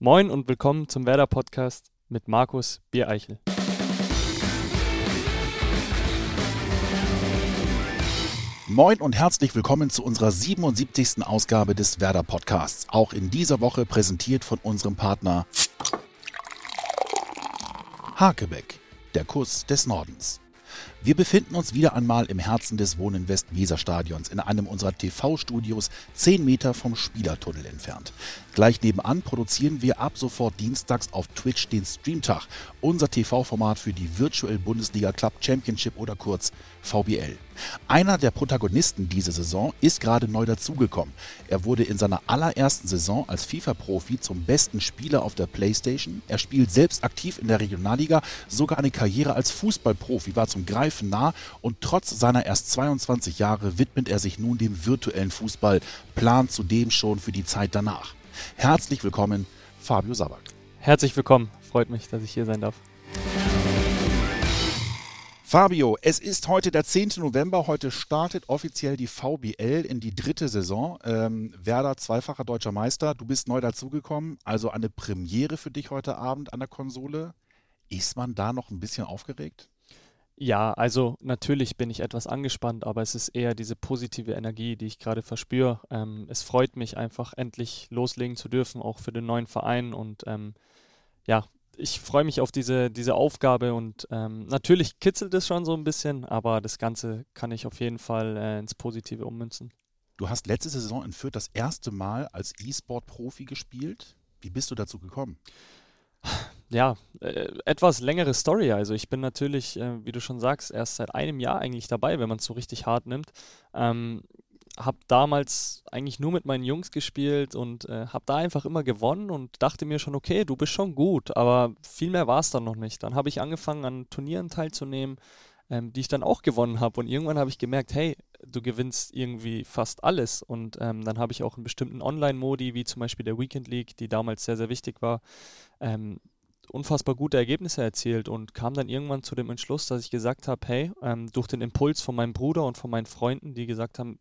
Moin und willkommen zum Werder Podcast mit Markus Biereichel. Moin und herzlich willkommen zu unserer 77. Ausgabe des Werder Podcasts. Auch in dieser Woche präsentiert von unserem Partner Hakebeck, der Kuss des Nordens. Wir befinden uns wieder einmal im Herzen des Wohnen West-Weser-Stadions in einem unserer TV-Studios 10 Meter vom Spielertunnel entfernt. Gleich nebenan produzieren wir ab sofort dienstags auf Twitch den Streamtag, unser TV-Format für die Virtual Bundesliga Club Championship oder kurz VBL. Einer der Protagonisten dieser Saison ist gerade neu dazugekommen. Er wurde in seiner allerersten Saison als FIFA-Profi zum besten Spieler auf der Playstation. Er spielt selbst aktiv in der Regionalliga, sogar eine Karriere als Fußballprofi war zum Greifen nah und trotz seiner erst 22 Jahre widmet er sich nun dem virtuellen Fußball, plant zudem schon für die Zeit danach. Herzlich willkommen, Fabio Sabak. Herzlich willkommen, freut mich, dass ich hier sein darf. Fabio, es ist heute der 10. November. Heute startet offiziell die VBL in die dritte Saison. Ähm, Werder, zweifacher deutscher Meister. Du bist neu dazugekommen. Also eine Premiere für dich heute Abend an der Konsole. Ist man da noch ein bisschen aufgeregt? Ja, also natürlich bin ich etwas angespannt, aber es ist eher diese positive Energie, die ich gerade verspüre. Ähm, es freut mich einfach, endlich loslegen zu dürfen, auch für den neuen Verein. Und ähm, ja, ich freue mich auf diese, diese Aufgabe und ähm, natürlich kitzelt es schon so ein bisschen, aber das Ganze kann ich auf jeden Fall äh, ins Positive ummünzen. Du hast letzte Saison in Fürth das erste Mal als E-Sport-Profi gespielt. Wie bist du dazu gekommen? Ja, äh, etwas längere Story. Also ich bin natürlich, äh, wie du schon sagst, erst seit einem Jahr eigentlich dabei, wenn man es so richtig hart nimmt. Ähm, habe damals eigentlich nur mit meinen Jungs gespielt und äh, habe da einfach immer gewonnen und dachte mir schon, okay, du bist schon gut, aber viel mehr war es dann noch nicht. Dann habe ich angefangen, an Turnieren teilzunehmen, ähm, die ich dann auch gewonnen habe und irgendwann habe ich gemerkt, hey, du gewinnst irgendwie fast alles und ähm, dann habe ich auch in bestimmten Online-Modi, wie zum Beispiel der Weekend League, die damals sehr, sehr wichtig war, ähm, unfassbar gute Ergebnisse erzielt und kam dann irgendwann zu dem Entschluss, dass ich gesagt habe, hey, ähm, durch den Impuls von meinem Bruder und von meinen Freunden, die gesagt haben,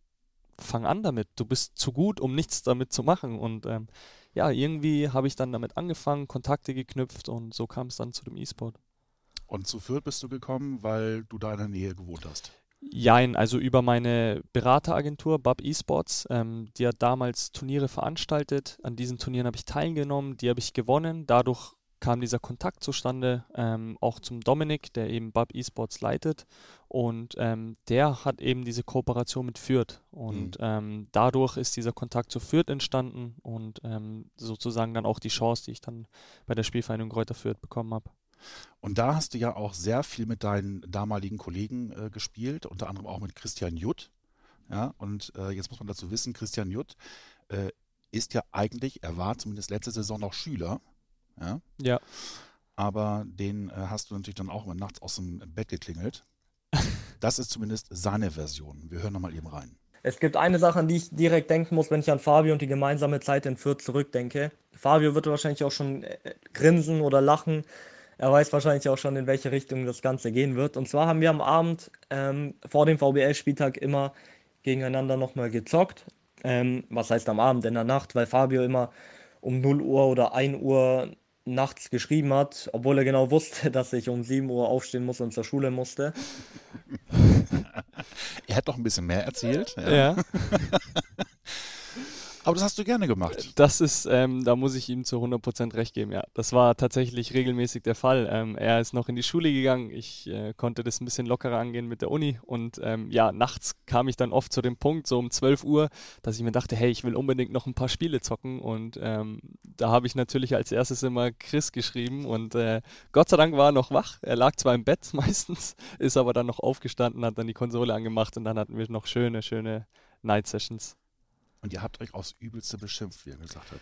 fang an damit. Du bist zu gut, um nichts damit zu machen. Und ähm, ja, irgendwie habe ich dann damit angefangen, Kontakte geknüpft und so kam es dann zu dem E-Sport. Und zu Fürth bist du gekommen, weil du da in der Nähe gewohnt hast? Jein, also über meine Berateragentur Bub Esports. Ähm, die hat damals Turniere veranstaltet. An diesen Turnieren habe ich teilgenommen, die habe ich gewonnen. Dadurch kam dieser Kontakt zustande, ähm, auch zum Dominik, der eben Bub Esports leitet. Und ähm, der hat eben diese Kooperation mit Fürth. Und mhm. ähm, dadurch ist dieser Kontakt zu Fürth entstanden und ähm, sozusagen dann auch die Chance, die ich dann bei der Spielvereinigung Kräuter Fürth bekommen habe. Und da hast du ja auch sehr viel mit deinen damaligen Kollegen äh, gespielt, unter anderem auch mit Christian Jutt. Ja, und äh, jetzt muss man dazu wissen, Christian Jutt äh, ist ja eigentlich, er war zumindest letzte Saison noch Schüler ja. Ja. Aber den äh, hast du natürlich dann auch immer nachts aus dem Bett geklingelt. Das ist zumindest seine Version. Wir hören nochmal eben rein. Es gibt eine Sache, an die ich direkt denken muss, wenn ich an Fabio und die gemeinsame Zeit in Fürth zurückdenke. Fabio wird wahrscheinlich auch schon äh, grinsen oder lachen. Er weiß wahrscheinlich auch schon, in welche Richtung das Ganze gehen wird. Und zwar haben wir am Abend ähm, vor dem VBL-Spieltag immer gegeneinander nochmal gezockt. Ähm, was heißt am Abend, in der Nacht, weil Fabio immer um 0 Uhr oder 1 Uhr nachts geschrieben hat, obwohl er genau wusste, dass ich um 7 Uhr aufstehen muss und zur Schule musste. er hat doch ein bisschen mehr erzählt. Ja. ja. Aber das hast du gerne gemacht. Das ist, ähm, da muss ich ihm zu 100% recht geben, ja. Das war tatsächlich regelmäßig der Fall. Ähm, er ist noch in die Schule gegangen, ich äh, konnte das ein bisschen lockerer angehen mit der Uni und ähm, ja, nachts kam ich dann oft zu dem Punkt, so um 12 Uhr, dass ich mir dachte, hey, ich will unbedingt noch ein paar Spiele zocken und ähm, da habe ich natürlich als erstes immer Chris geschrieben und äh, Gott sei Dank war er noch wach. Er lag zwar im Bett meistens, ist aber dann noch aufgestanden, hat dann die Konsole angemacht und dann hatten wir noch schöne, schöne Night Sessions. Und ihr habt euch aufs Übelste beschimpft, wie er gesagt hat.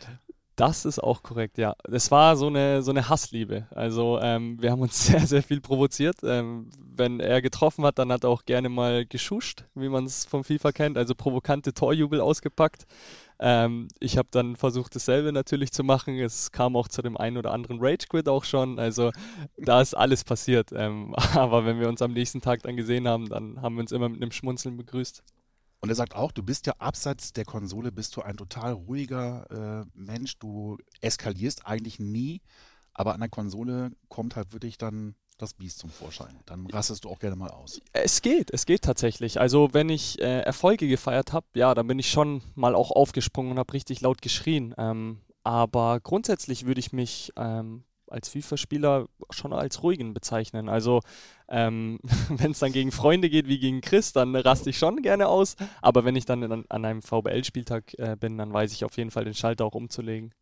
Das ist auch korrekt, ja. Es war so eine, so eine Hassliebe. Also ähm, wir haben uns sehr, sehr viel provoziert. Ähm, wenn er getroffen hat, dann hat er auch gerne mal geschuscht, wie man es vom FIFA kennt, also provokante Torjubel ausgepackt. Ähm, ich habe dann versucht, dasselbe natürlich zu machen. Es kam auch zu dem einen oder anderen Rage Quit auch schon. Also da ist alles passiert. Ähm, aber wenn wir uns am nächsten Tag dann gesehen haben, dann haben wir uns immer mit einem Schmunzeln begrüßt. Und er sagt auch, du bist ja abseits der Konsole, bist du ein total ruhiger äh, Mensch. Du eskalierst eigentlich nie, aber an der Konsole kommt halt wirklich dann das Biest zum Vorschein. Dann rastest du auch gerne mal aus. Es geht, es geht tatsächlich. Also wenn ich äh, Erfolge gefeiert habe, ja, dann bin ich schon mal auch aufgesprungen und habe richtig laut geschrien. Ähm, aber grundsätzlich würde ich mich ähm, als FIFA-Spieler schon als ruhigen bezeichnen. Also ähm, wenn es dann gegen Freunde geht wie gegen Chris, dann raste ich schon gerne aus. Aber wenn ich dann an, an einem VBL-Spieltag äh, bin, dann weiß ich auf jeden Fall den Schalter auch umzulegen.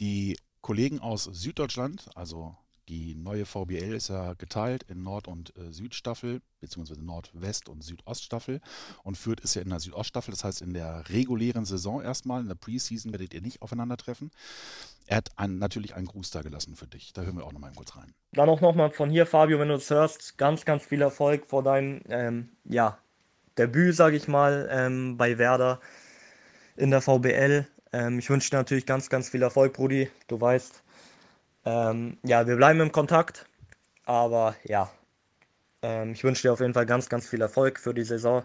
Die Kollegen aus Süddeutschland, also die neue VBL ist ja geteilt in Nord- und äh, Südstaffel, beziehungsweise Nordwest- und Südoststaffel. Und Fürth ist ja in der Südoststaffel, das heißt in der regulären Saison erstmal, in der Preseason werdet ihr nicht aufeinandertreffen. Er hat ein, natürlich einen Gruß da gelassen für dich. Da hören wir auch nochmal kurz rein. Dann auch nochmal von hier, Fabio, wenn du es hörst, ganz, ganz viel Erfolg vor deinem ähm, ja, Debüt, sage ich mal, ähm, bei Werder in der VBL. Ähm, ich wünsche dir natürlich ganz, ganz viel Erfolg, Brudi. Du weißt, ähm, ja, wir bleiben im Kontakt, aber ja, ähm, ich wünsche dir auf jeden Fall ganz, ganz viel Erfolg für die Saison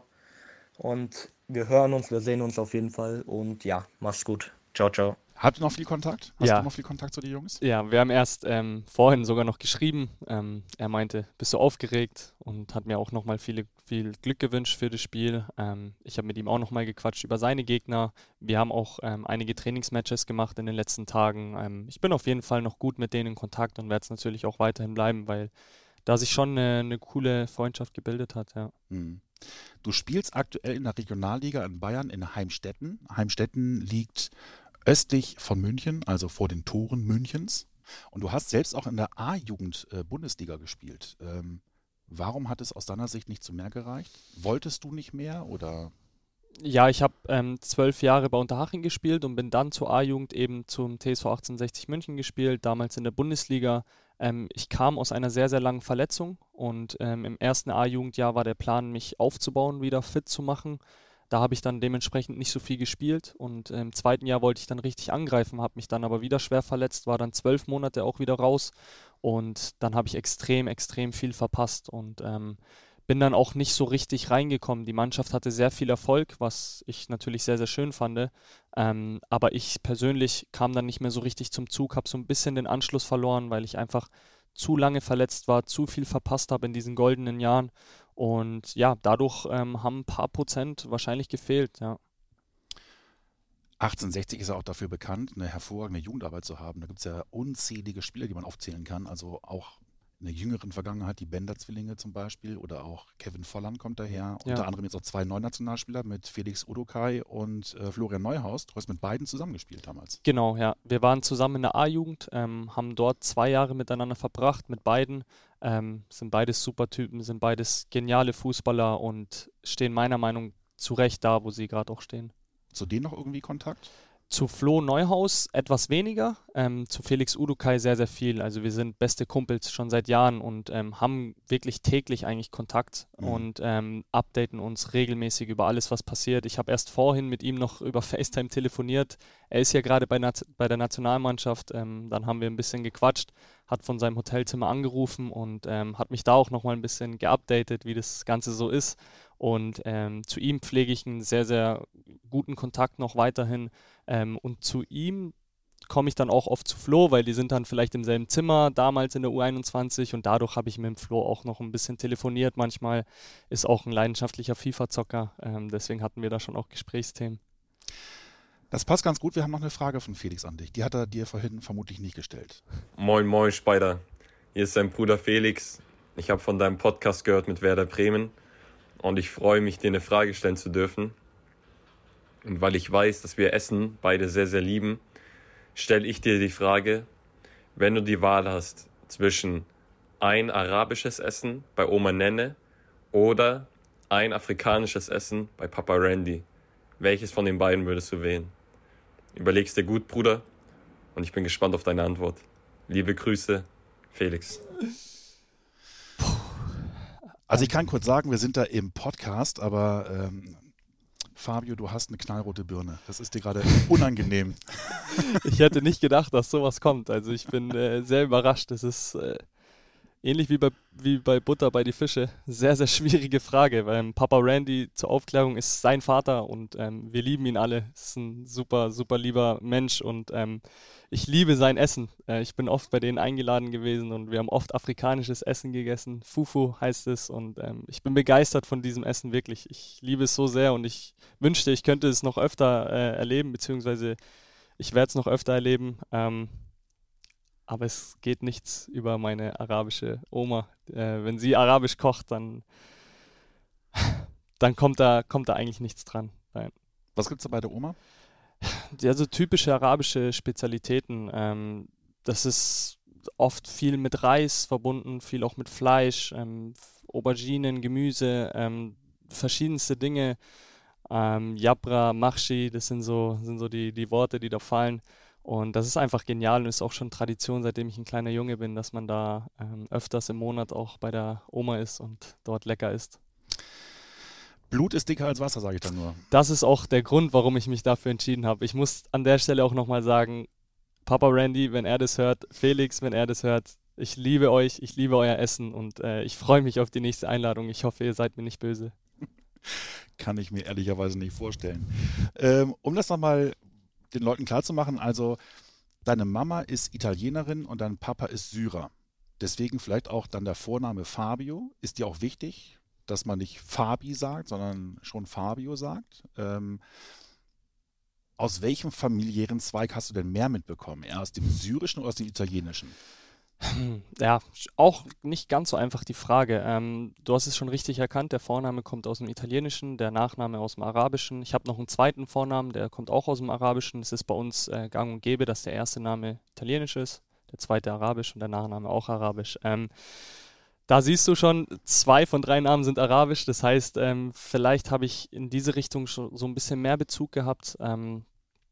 und wir hören uns, wir sehen uns auf jeden Fall und ja, mach's gut. Ciao, ciao. Habt ihr noch viel Kontakt? Hast ja. du noch viel Kontakt zu den Jungs? Ja, wir haben erst ähm, vorhin sogar noch geschrieben. Ähm, er meinte, bist du aufgeregt und hat mir auch nochmal viel, viel Glück gewünscht für das Spiel. Ähm, ich habe mit ihm auch nochmal gequatscht über seine Gegner. Wir haben auch ähm, einige Trainingsmatches gemacht in den letzten Tagen. Ähm, ich bin auf jeden Fall noch gut mit denen in Kontakt und werde es natürlich auch weiterhin bleiben, weil da sich schon eine, eine coole Freundschaft gebildet hat. Ja. Hm. Du spielst aktuell in der Regionalliga in Bayern in Heimstetten. Heimstetten liegt östlich von München, also vor den Toren Münchens. Und du hast selbst auch in der A-Jugend äh, Bundesliga gespielt. Ähm, warum hat es aus deiner Sicht nicht zu mehr gereicht? Wolltest du nicht mehr oder? Ja, ich habe ähm, zwölf Jahre bei Unterhaching gespielt und bin dann zur A-Jugend eben zum TSV 1860 München gespielt, damals in der Bundesliga. Ähm, ich kam aus einer sehr, sehr langen Verletzung und ähm, im ersten A-Jugendjahr war der Plan, mich aufzubauen, wieder fit zu machen. Da habe ich dann dementsprechend nicht so viel gespielt und im zweiten Jahr wollte ich dann richtig angreifen, habe mich dann aber wieder schwer verletzt, war dann zwölf Monate auch wieder raus und dann habe ich extrem, extrem viel verpasst und ähm, bin dann auch nicht so richtig reingekommen. Die Mannschaft hatte sehr viel Erfolg, was ich natürlich sehr, sehr schön fand. Ähm, aber ich persönlich kam dann nicht mehr so richtig zum Zug, habe so ein bisschen den Anschluss verloren, weil ich einfach zu lange verletzt war, zu viel verpasst habe in diesen goldenen Jahren und ja, dadurch ähm, haben ein paar Prozent wahrscheinlich gefehlt, ja. 1860 ist ja auch dafür bekannt, eine hervorragende Jugendarbeit zu haben. Da gibt es ja unzählige Spieler, die man aufzählen kann. Also auch in der jüngeren Vergangenheit die Bender-Zwillinge zum Beispiel oder auch Kevin Volland kommt daher. Ja. Unter anderem jetzt auch zwei Neunationalspieler mit Felix Udokai und äh, Florian Neuhaus. Du hast mit beiden zusammengespielt damals. Genau, ja. Wir waren zusammen in der A-Jugend, ähm, haben dort zwei Jahre miteinander verbracht mit beiden. Ähm, sind beides super Typen, sind beides geniale Fußballer und stehen meiner Meinung nach zu Recht da, wo sie gerade auch stehen. Zu denen noch irgendwie Kontakt? Zu Flo Neuhaus etwas weniger, ähm, zu Felix Udukai sehr, sehr viel. Also wir sind beste Kumpels schon seit Jahren und ähm, haben wirklich täglich eigentlich Kontakt mhm. und ähm, updaten uns regelmäßig über alles, was passiert. Ich habe erst vorhin mit ihm noch über FaceTime telefoniert. Er ist ja gerade bei, bei der Nationalmannschaft. Ähm, dann haben wir ein bisschen gequatscht, hat von seinem Hotelzimmer angerufen und ähm, hat mich da auch nochmal ein bisschen geupdatet, wie das Ganze so ist. Und ähm, zu ihm pflege ich einen sehr, sehr guten Kontakt noch weiterhin. Ähm, und zu ihm komme ich dann auch oft zu Flo, weil die sind dann vielleicht im selben Zimmer damals in der U21 und dadurch habe ich mit dem Flo auch noch ein bisschen telefoniert. Manchmal ist auch ein leidenschaftlicher FIFA-Zocker, ähm, deswegen hatten wir da schon auch Gesprächsthemen. Das passt ganz gut. Wir haben noch eine Frage von Felix an dich. Die hat er dir vorhin vermutlich nicht gestellt. Moin, moin, Spider. Hier ist dein Bruder Felix. Ich habe von deinem Podcast gehört mit Werder Bremen und ich freue mich, dir eine Frage stellen zu dürfen. Und weil ich weiß, dass wir Essen beide sehr, sehr lieben, stelle ich dir die Frage, wenn du die Wahl hast zwischen ein arabisches Essen bei Oma Nenne oder ein afrikanisches Essen bei Papa Randy, welches von den beiden würdest du wählen? Überlegst dir gut, Bruder, und ich bin gespannt auf deine Antwort. Liebe Grüße, Felix. Also ich kann kurz sagen, wir sind da im Podcast, aber ähm, Fabio, du hast eine knallrote Birne. Das ist dir gerade unangenehm. ich hätte nicht gedacht, dass sowas kommt. Also ich bin äh, sehr überrascht. Das ist, äh, ähnlich wie bei, wie bei Butter bei die Fische, sehr, sehr schwierige Frage, weil Papa Randy zur Aufklärung ist sein Vater und ähm, wir lieben ihn alle. Ist ein super, super lieber Mensch und ähm, ich liebe sein Essen. Äh, ich bin oft bei denen eingeladen gewesen und wir haben oft afrikanisches Essen gegessen. Fufu heißt es und ähm, ich bin begeistert von diesem Essen wirklich. Ich liebe es so sehr und ich wünschte, ich könnte es noch öfter äh, erleben, beziehungsweise ich werde es noch öfter erleben. Aber es geht nichts über meine arabische Oma. Äh, wenn sie arabisch kocht, dann, dann kommt, da, kommt da eigentlich nichts dran. Nein. Was gibt es da bei der Oma? Ja, so typische arabische Spezialitäten. Ähm, das ist oft viel mit Reis verbunden, viel auch mit Fleisch, ähm, Auberginen, Gemüse, ähm, verschiedenste Dinge. Ähm, Yabra, Machshi, das sind so, sind so die, die Worte, die da fallen. Und das ist einfach genial und ist auch schon Tradition, seitdem ich ein kleiner Junge bin, dass man da ähm, öfters im Monat auch bei der Oma ist und dort lecker isst. Blut ist dicker als Wasser, sage ich dann nur. Das ist auch der Grund, warum ich mich dafür entschieden habe. Ich muss an der Stelle auch nochmal sagen, Papa Randy, wenn er das hört, Felix, wenn er das hört, ich liebe euch, ich liebe euer Essen und äh, ich freue mich auf die nächste Einladung. Ich hoffe, ihr seid mir nicht böse. Kann ich mir ehrlicherweise nicht vorstellen. Ähm, um das nochmal den Leuten klarzumachen, also deine Mama ist Italienerin und dein Papa ist Syrer. Deswegen vielleicht auch dann der Vorname Fabio. Ist dir auch wichtig, dass man nicht Fabi sagt, sondern schon Fabio sagt? Ähm, aus welchem familiären Zweig hast du denn mehr mitbekommen? Eher aus dem syrischen oder aus dem italienischen? Ja, auch nicht ganz so einfach die Frage. Ähm, du hast es schon richtig erkannt, der Vorname kommt aus dem Italienischen, der Nachname aus dem Arabischen. Ich habe noch einen zweiten Vornamen, der kommt auch aus dem Arabischen. Es ist bei uns äh, gang und gäbe, dass der erste Name italienisch ist, der zweite arabisch und der Nachname auch arabisch. Ähm, da siehst du schon, zwei von drei Namen sind arabisch. Das heißt, ähm, vielleicht habe ich in diese Richtung schon so ein bisschen mehr Bezug gehabt. Ähm,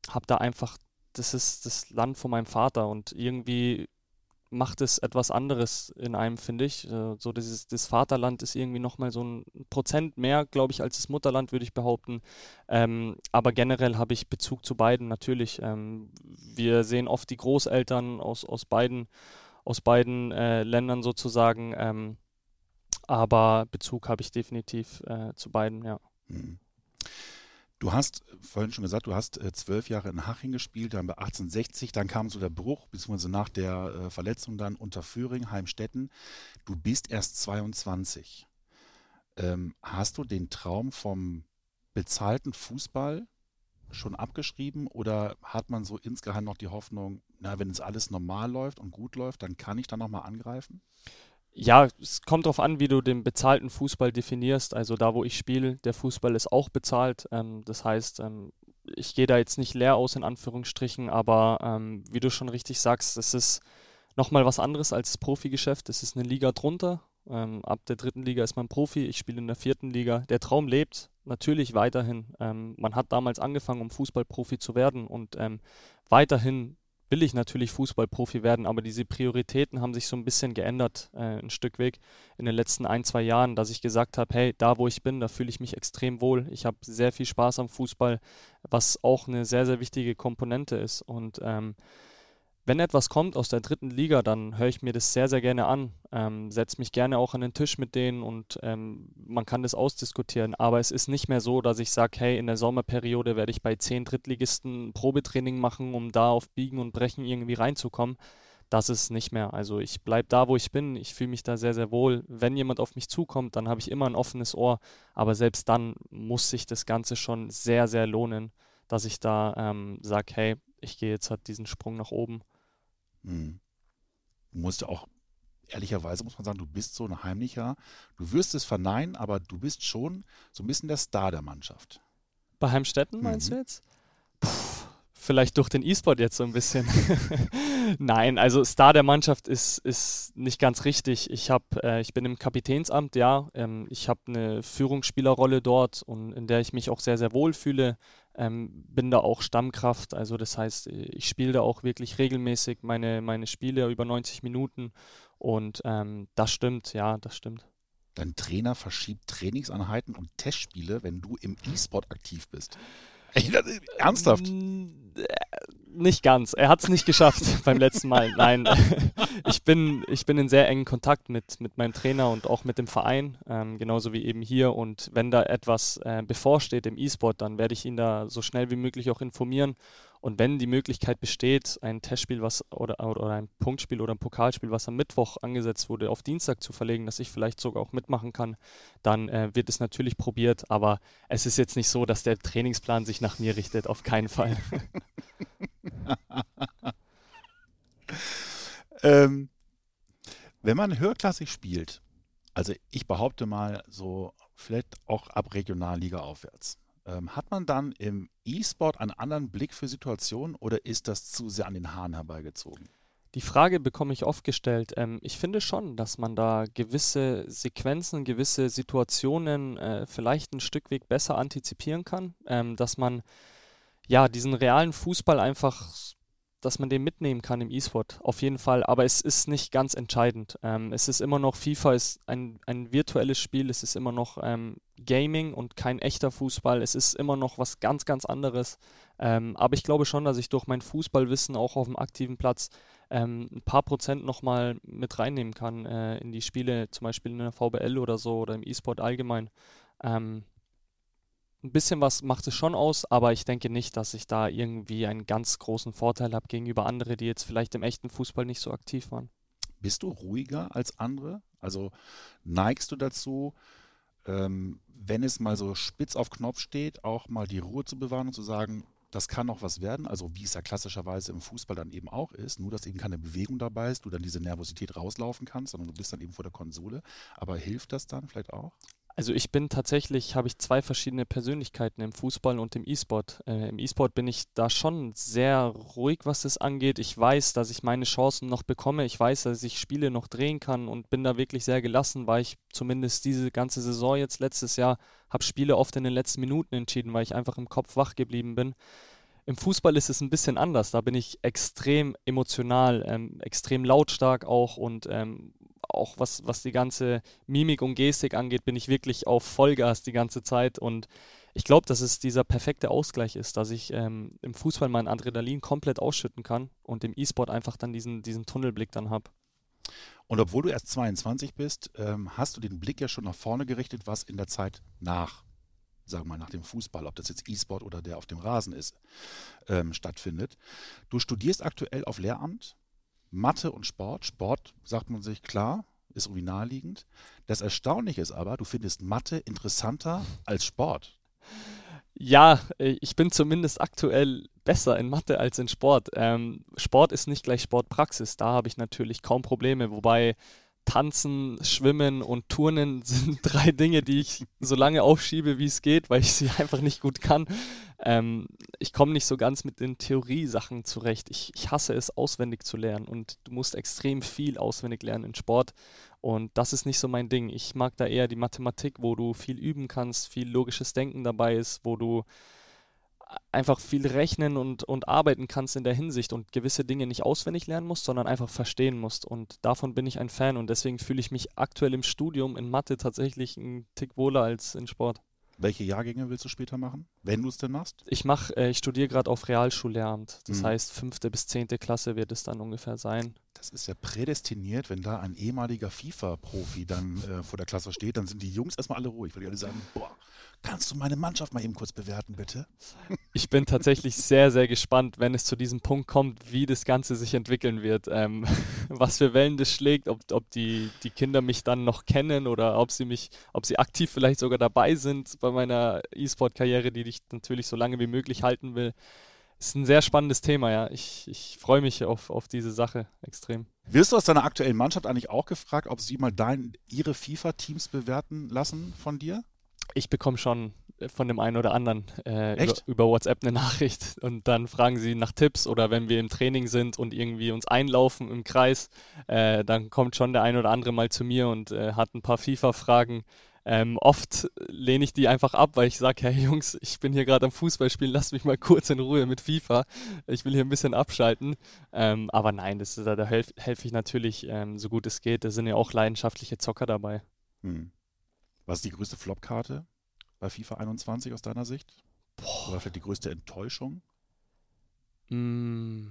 habe da einfach, das ist das Land von meinem Vater und irgendwie macht es etwas anderes in einem, finde ich. Äh, so dieses, das Vaterland ist irgendwie nochmal so ein Prozent mehr, glaube ich, als das Mutterland, würde ich behaupten. Ähm, aber generell habe ich Bezug zu beiden, natürlich. Ähm, wir sehen oft die Großeltern aus, aus beiden, aus beiden äh, Ländern sozusagen. Ähm, aber Bezug habe ich definitiv äh, zu beiden, ja. Mhm. Du hast vorhin schon gesagt, du hast äh, zwölf Jahre in Haching gespielt, dann bei 1860, dann kam so der Bruch, beziehungsweise nach der äh, Verletzung dann unter Föhring, Heimstetten. Du bist erst 22. Ähm, hast du den Traum vom bezahlten Fußball schon abgeschrieben oder hat man so insgeheim noch die Hoffnung, na, wenn es alles normal läuft und gut läuft, dann kann ich da nochmal angreifen? Ja, es kommt darauf an, wie du den bezahlten Fußball definierst. Also da, wo ich spiele, der Fußball ist auch bezahlt. Ähm, das heißt, ähm, ich gehe da jetzt nicht leer aus in Anführungsstrichen, aber ähm, wie du schon richtig sagst, es ist nochmal was anderes als das Profigeschäft. Es ist eine Liga drunter. Ähm, ab der dritten Liga ist man Profi, ich spiele in der vierten Liga. Der Traum lebt natürlich weiterhin. Ähm, man hat damals angefangen, um Fußballprofi zu werden und ähm, weiterhin will ich natürlich Fußballprofi werden, aber diese Prioritäten haben sich so ein bisschen geändert, äh, ein Stück weg in den letzten ein, zwei Jahren, dass ich gesagt habe, hey, da wo ich bin, da fühle ich mich extrem wohl. Ich habe sehr viel Spaß am Fußball, was auch eine sehr, sehr wichtige Komponente ist. Und ähm, wenn etwas kommt aus der dritten Liga, dann höre ich mir das sehr, sehr gerne an, ähm, setze mich gerne auch an den Tisch mit denen und ähm, man kann das ausdiskutieren. Aber es ist nicht mehr so, dass ich sage, hey, in der Sommerperiode werde ich bei zehn Drittligisten Probetraining machen, um da auf Biegen und Brechen irgendwie reinzukommen. Das ist nicht mehr. Also ich bleibe da, wo ich bin. Ich fühle mich da sehr, sehr wohl. Wenn jemand auf mich zukommt, dann habe ich immer ein offenes Ohr. Aber selbst dann muss sich das Ganze schon sehr, sehr lohnen, dass ich da ähm, sage, hey, ich gehe jetzt halt diesen Sprung nach oben. Mhm. Du musst auch, ehrlicherweise muss man sagen, du bist so ein heimlicher, du wirst es verneinen, aber du bist schon so ein bisschen der Star der Mannschaft. Bei Heimstetten meinst mhm. du jetzt? Puh, vielleicht durch den E-Sport jetzt so ein bisschen. Nein, also Star der Mannschaft ist, ist nicht ganz richtig. Ich, hab, äh, ich bin im Kapitänsamt, ja. Ähm, ich habe eine Führungsspielerrolle dort und in der ich mich auch sehr, sehr wohl fühle. Ähm, bin da auch Stammkraft, also das heißt, ich spiele da auch wirklich regelmäßig meine, meine Spiele über 90 Minuten und ähm, das stimmt, ja, das stimmt. Dein Trainer verschiebt Trainingseinheiten und Testspiele, wenn du im E-Sport aktiv bist. Ernsthaft? Nicht ganz. Er hat es nicht geschafft beim letzten Mal. Nein, ich bin, ich bin in sehr engen Kontakt mit, mit meinem Trainer und auch mit dem Verein, ähm, genauso wie eben hier. Und wenn da etwas äh, bevorsteht im E-Sport, dann werde ich ihn da so schnell wie möglich auch informieren. Und wenn die Möglichkeit besteht, ein Testspiel was oder, oder ein Punktspiel oder ein Pokalspiel, was am Mittwoch angesetzt wurde, auf Dienstag zu verlegen, dass ich vielleicht sogar auch mitmachen kann, dann äh, wird es natürlich probiert. Aber es ist jetzt nicht so, dass der Trainingsplan sich nach mir richtet, auf keinen Fall. ähm, wenn man höherklassig spielt, also ich behaupte mal so, vielleicht auch ab Regionalliga aufwärts, ähm, hat man dann im E-Sport einen anderen Blick für Situationen oder ist das zu sehr an den Haaren herbeigezogen? Die Frage bekomme ich oft gestellt. Ähm, ich finde schon, dass man da gewisse Sequenzen, gewisse Situationen äh, vielleicht ein Stück Weg besser antizipieren kann, ähm, dass man ja diesen realen Fußball einfach dass man den mitnehmen kann im E-Sport, auf jeden Fall. Aber es ist nicht ganz entscheidend. Ähm, es ist immer noch, FIFA ist ein, ein virtuelles Spiel, es ist immer noch ähm, Gaming und kein echter Fußball. Es ist immer noch was ganz, ganz anderes. Ähm, aber ich glaube schon, dass ich durch mein Fußballwissen auch auf dem aktiven Platz ähm, ein paar Prozent nochmal mit reinnehmen kann äh, in die Spiele, zum Beispiel in der VBL oder so oder im E-Sport allgemein. Ähm, ein bisschen was macht es schon aus, aber ich denke nicht, dass ich da irgendwie einen ganz großen Vorteil habe gegenüber anderen, die jetzt vielleicht im echten Fußball nicht so aktiv waren. Bist du ruhiger als andere? Also neigst du dazu, ähm, wenn es mal so spitz auf Knopf steht, auch mal die Ruhe zu bewahren und zu sagen, das kann noch was werden, also wie es ja klassischerweise im Fußball dann eben auch ist, nur dass eben keine Bewegung dabei ist, du dann diese Nervosität rauslaufen kannst, sondern du bist dann eben vor der Konsole. Aber hilft das dann vielleicht auch? Also ich bin tatsächlich, habe ich zwei verschiedene Persönlichkeiten im Fußball und im E-Sport. Äh, Im E-Sport bin ich da schon sehr ruhig, was das angeht. Ich weiß, dass ich meine Chancen noch bekomme. Ich weiß, dass ich Spiele noch drehen kann und bin da wirklich sehr gelassen, weil ich zumindest diese ganze Saison jetzt letztes Jahr habe Spiele oft in den letzten Minuten entschieden, weil ich einfach im Kopf wach geblieben bin. Im Fußball ist es ein bisschen anders. Da bin ich extrem emotional, ähm, extrem lautstark auch und ähm, auch was, was die ganze Mimik und Gestik angeht, bin ich wirklich auf Vollgas die ganze Zeit und ich glaube, dass es dieser perfekte Ausgleich ist, dass ich ähm, im Fußball mein Adrenalin komplett ausschütten kann und im E-Sport einfach dann diesen, diesen Tunnelblick dann habe. Und obwohl du erst 22 bist, ähm, hast du den Blick ja schon nach vorne gerichtet, was in der Zeit nach, sagen wir mal, nach dem Fußball, ob das jetzt E-Sport oder der auf dem Rasen ist, ähm, stattfindet. Du studierst aktuell auf Lehramt Mathe und Sport. Sport, sagt man sich, klar, ist irgendwie naheliegend. Das Erstaunliche ist aber, du findest Mathe interessanter als Sport. Ja, äh, ich bin zumindest aktuell besser in Mathe als in Sport. Ähm, Sport ist nicht gleich Sportpraxis. Da habe ich natürlich kaum Probleme, wobei Tanzen, Schwimmen und Turnen sind drei Dinge, die ich so lange aufschiebe, wie es geht, weil ich sie einfach nicht gut kann. Ähm, ich komme nicht so ganz mit den Theoriesachen zurecht. Ich, ich hasse es, auswendig zu lernen und du musst extrem viel auswendig lernen in Sport und das ist nicht so mein Ding. Ich mag da eher die Mathematik, wo du viel üben kannst, viel logisches Denken dabei ist, wo du einfach viel rechnen und, und arbeiten kannst in der Hinsicht und gewisse Dinge nicht auswendig lernen musst, sondern einfach verstehen musst. Und davon bin ich ein Fan und deswegen fühle ich mich aktuell im Studium in Mathe tatsächlich einen Tick wohler als in Sport. Welche Jahrgänge willst du später machen, wenn du es denn machst? Ich mache, äh, ich studiere gerade auf Realschullehramt. Das mhm. heißt, fünfte bis zehnte Klasse wird es dann ungefähr sein. Das ist ja prädestiniert, wenn da ein ehemaliger FIFA-Profi dann äh, vor der Klasse steht, dann sind die Jungs erstmal alle ruhig, weil die alle sagen, boah, Kannst du meine Mannschaft mal eben kurz bewerten, bitte? Ich bin tatsächlich sehr, sehr gespannt, wenn es zu diesem Punkt kommt, wie das Ganze sich entwickeln wird. Ähm, was für Wellen das schlägt, ob, ob die, die Kinder mich dann noch kennen oder ob sie mich, ob sie aktiv vielleicht sogar dabei sind bei meiner E-Sport-Karriere, die ich natürlich so lange wie möglich halten will. Ist ein sehr spannendes Thema, ja. Ich, ich freue mich auf, auf diese Sache extrem. Wirst du aus deiner aktuellen Mannschaft eigentlich auch gefragt, ob sie mal dein, ihre FIFA-Teams bewerten lassen von dir? ich bekomme schon von dem einen oder anderen äh, über, über, WhatsApp eine Nachricht und dann fragen sie nach Tipps oder wenn wir im Training sind und irgendwie uns einlaufen im Kreis, äh, dann kommt schon der ein oder andere mal zu mir und äh, hat ein paar FIFA-Fragen. Ähm, oft lehne ich die einfach ab, weil ich sage, hey Jungs, ich bin hier gerade am Fußballspielen, lasst mich mal kurz in Ruhe mit FIFA. Ich will hier ein bisschen abschalten. Ähm, aber nein, das, da, da helfe helf ich natürlich ähm, so gut es geht. Da sind ja auch leidenschaftliche Zocker dabei. Hm. Was ist die größte Flopkarte bei FIFA 21 aus deiner Sicht? Boah. Oder vielleicht die größte Enttäuschung? Mm,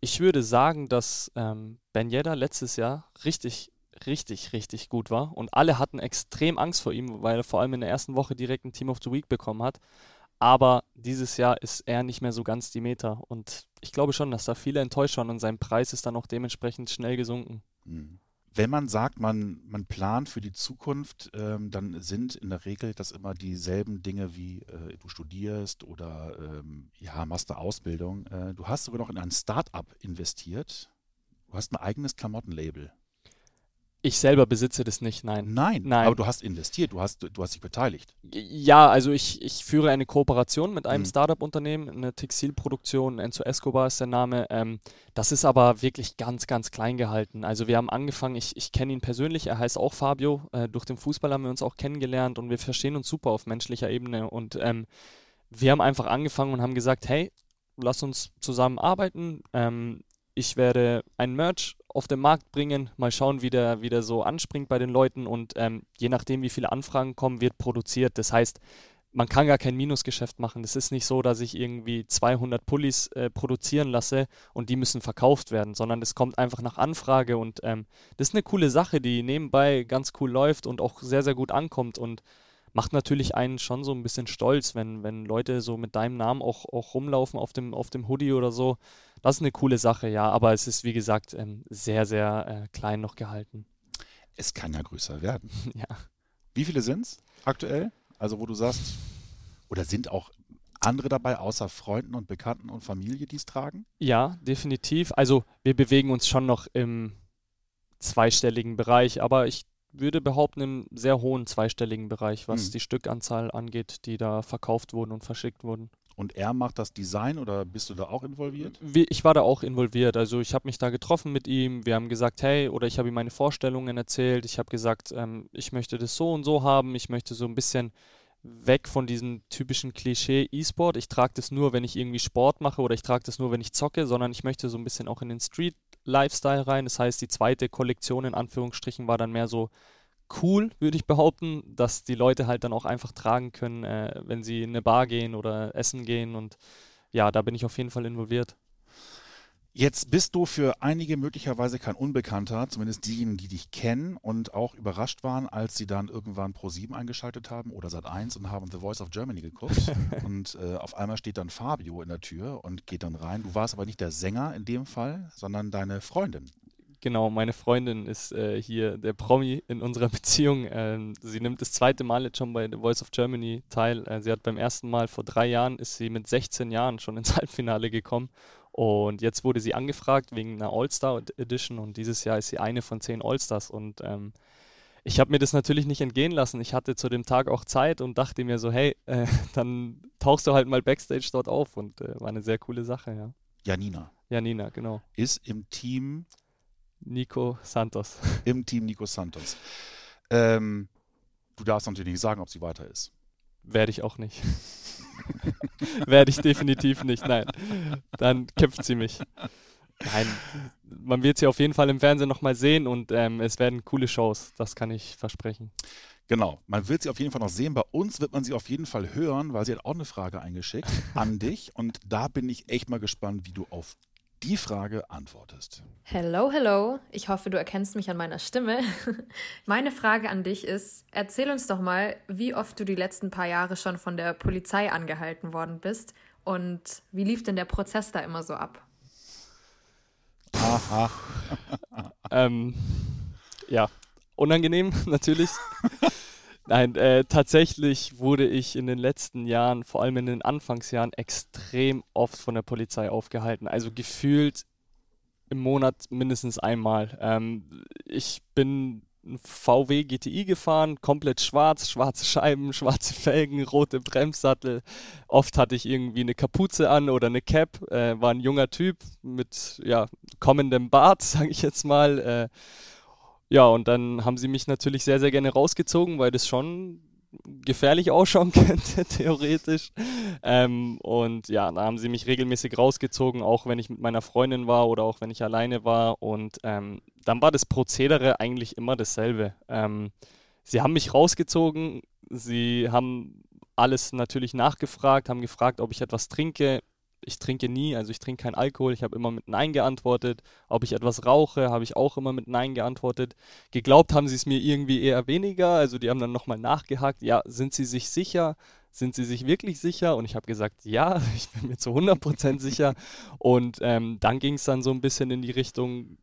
ich würde sagen, dass ähm, Ben Yedda letztes Jahr richtig, richtig, richtig gut war und alle hatten extrem Angst vor ihm, weil er vor allem in der ersten Woche direkt ein Team of the Week bekommen hat. Aber dieses Jahr ist er nicht mehr so ganz die Meter und ich glaube schon, dass da viele enttäuscht waren und sein Preis ist dann auch dementsprechend schnell gesunken. Mhm wenn man sagt, man, man plant für die Zukunft, ähm, dann sind in der Regel das immer dieselben Dinge wie äh, du studierst oder ähm, ja, machst eine Ausbildung. Äh, du hast sogar noch in ein Start-up investiert. Du hast ein eigenes Klamottenlabel. Ich selber besitze das nicht, nein. Nein, nein. aber du hast investiert, du hast, du hast dich beteiligt. Ja, also ich, ich führe eine Kooperation mit einem mhm. Startup-Unternehmen, eine Textilproduktion, Enzo Escobar ist der Name. Ähm, das ist aber wirklich ganz, ganz klein gehalten. Also wir haben angefangen, ich, ich kenne ihn persönlich, er heißt auch Fabio. Äh, durch den Fußball haben wir uns auch kennengelernt und wir verstehen uns super auf menschlicher Ebene. Und ähm, wir haben einfach angefangen und haben gesagt, hey, lass uns zusammen arbeiten. Ähm, ich werde ein Merch auf den Markt bringen, mal schauen, wie der, wie der so anspringt bei den Leuten und ähm, je nachdem, wie viele Anfragen kommen, wird produziert. Das heißt, man kann gar kein Minusgeschäft machen. Es ist nicht so, dass ich irgendwie 200 Pullis äh, produzieren lasse und die müssen verkauft werden, sondern es kommt einfach nach Anfrage und ähm, das ist eine coole Sache, die nebenbei ganz cool läuft und auch sehr, sehr gut ankommt und macht natürlich einen schon so ein bisschen stolz, wenn, wenn Leute so mit deinem Namen auch, auch rumlaufen auf dem, auf dem Hoodie oder so. Das ist eine coole Sache, ja, aber es ist wie gesagt ähm, sehr, sehr äh, klein noch gehalten. Es kann ja größer werden. ja. Wie viele sind es aktuell? Also, wo du sagst, oder sind auch andere dabei, außer Freunden und Bekannten und Familie, die es tragen? Ja, definitiv. Also, wir bewegen uns schon noch im zweistelligen Bereich, aber ich würde behaupten, im sehr hohen zweistelligen Bereich, was hm. die Stückanzahl angeht, die da verkauft wurden und verschickt wurden. Und er macht das Design oder bist du da auch involviert? Ich war da auch involviert. Also ich habe mich da getroffen mit ihm. Wir haben gesagt, hey, oder ich habe ihm meine Vorstellungen erzählt. Ich habe gesagt, ähm, ich möchte das so und so haben. Ich möchte so ein bisschen weg von diesem typischen Klischee E-Sport. Ich trage das nur, wenn ich irgendwie Sport mache oder ich trage das nur, wenn ich zocke, sondern ich möchte so ein bisschen auch in den Street Lifestyle rein. Das heißt, die zweite Kollektion in Anführungsstrichen war dann mehr so cool, würde ich behaupten, dass die Leute halt dann auch einfach tragen können, äh, wenn sie in eine Bar gehen oder essen gehen. Und ja, da bin ich auf jeden Fall involviert. Jetzt bist du für einige möglicherweise kein Unbekannter, zumindest diejenigen, die dich kennen und auch überrascht waren, als sie dann irgendwann Pro7 eingeschaltet haben oder Sat1 und haben The Voice of Germany geguckt. und äh, auf einmal steht dann Fabio in der Tür und geht dann rein. Du warst aber nicht der Sänger in dem Fall, sondern deine Freundin. Genau, meine Freundin ist äh, hier der Promi in unserer Beziehung. Ähm, sie nimmt das zweite Mal jetzt schon bei The Voice of Germany teil. Äh, sie hat beim ersten Mal vor drei Jahren, ist sie mit 16 Jahren schon ins Halbfinale gekommen. Und jetzt wurde sie angefragt wegen einer All-Star Edition und dieses Jahr ist sie eine von zehn All-Stars. Und ähm, ich habe mir das natürlich nicht entgehen lassen. Ich hatte zu dem Tag auch Zeit und dachte mir so, hey, äh, dann tauchst du halt mal Backstage dort auf und äh, war eine sehr coole Sache, ja. Janina. Janina, genau. Ist im Team Nico Santos. Im Team Nico Santos. Ähm, du darfst natürlich nicht sagen, ob sie weiter ist. Werde ich auch nicht. Werde ich definitiv nicht, nein. Dann kämpft sie mich. Nein, man wird sie auf jeden Fall im Fernsehen nochmal sehen und ähm, es werden coole Shows, das kann ich versprechen. Genau, man wird sie auf jeden Fall noch sehen. Bei uns wird man sie auf jeden Fall hören, weil sie hat auch eine Frage eingeschickt an dich und da bin ich echt mal gespannt, wie du auf die Frage antwortest. Hello, hello. Ich hoffe, du erkennst mich an meiner Stimme. Meine Frage an dich ist, erzähl uns doch mal, wie oft du die letzten paar Jahre schon von der Polizei angehalten worden bist und wie lief denn der Prozess da immer so ab? Aha. ähm, ja, unangenehm natürlich. Nein, äh, tatsächlich wurde ich in den letzten Jahren, vor allem in den Anfangsjahren, extrem oft von der Polizei aufgehalten. Also gefühlt im Monat mindestens einmal. Ähm, ich bin ein VW GTI gefahren, komplett schwarz, schwarze Scheiben, schwarze Felgen, rote Bremssattel. Oft hatte ich irgendwie eine Kapuze an oder eine Cap. Äh, war ein junger Typ mit ja, kommendem Bart, sage ich jetzt mal. Äh, ja, und dann haben sie mich natürlich sehr, sehr gerne rausgezogen, weil das schon gefährlich ausschauen könnte, theoretisch. Ähm, und ja, da haben sie mich regelmäßig rausgezogen, auch wenn ich mit meiner Freundin war oder auch wenn ich alleine war. Und ähm, dann war das Prozedere eigentlich immer dasselbe. Ähm, sie haben mich rausgezogen, sie haben alles natürlich nachgefragt, haben gefragt, ob ich etwas trinke. Ich trinke nie, also ich trinke keinen Alkohol. Ich habe immer mit Nein geantwortet. Ob ich etwas rauche, habe ich auch immer mit Nein geantwortet. Geglaubt haben sie es mir irgendwie eher weniger. Also die haben dann nochmal nachgehakt. Ja, sind sie sich sicher? Sind sie sich wirklich sicher? Und ich habe gesagt, ja, ich bin mir zu 100% sicher. Und ähm, dann ging es dann so ein bisschen in die Richtung,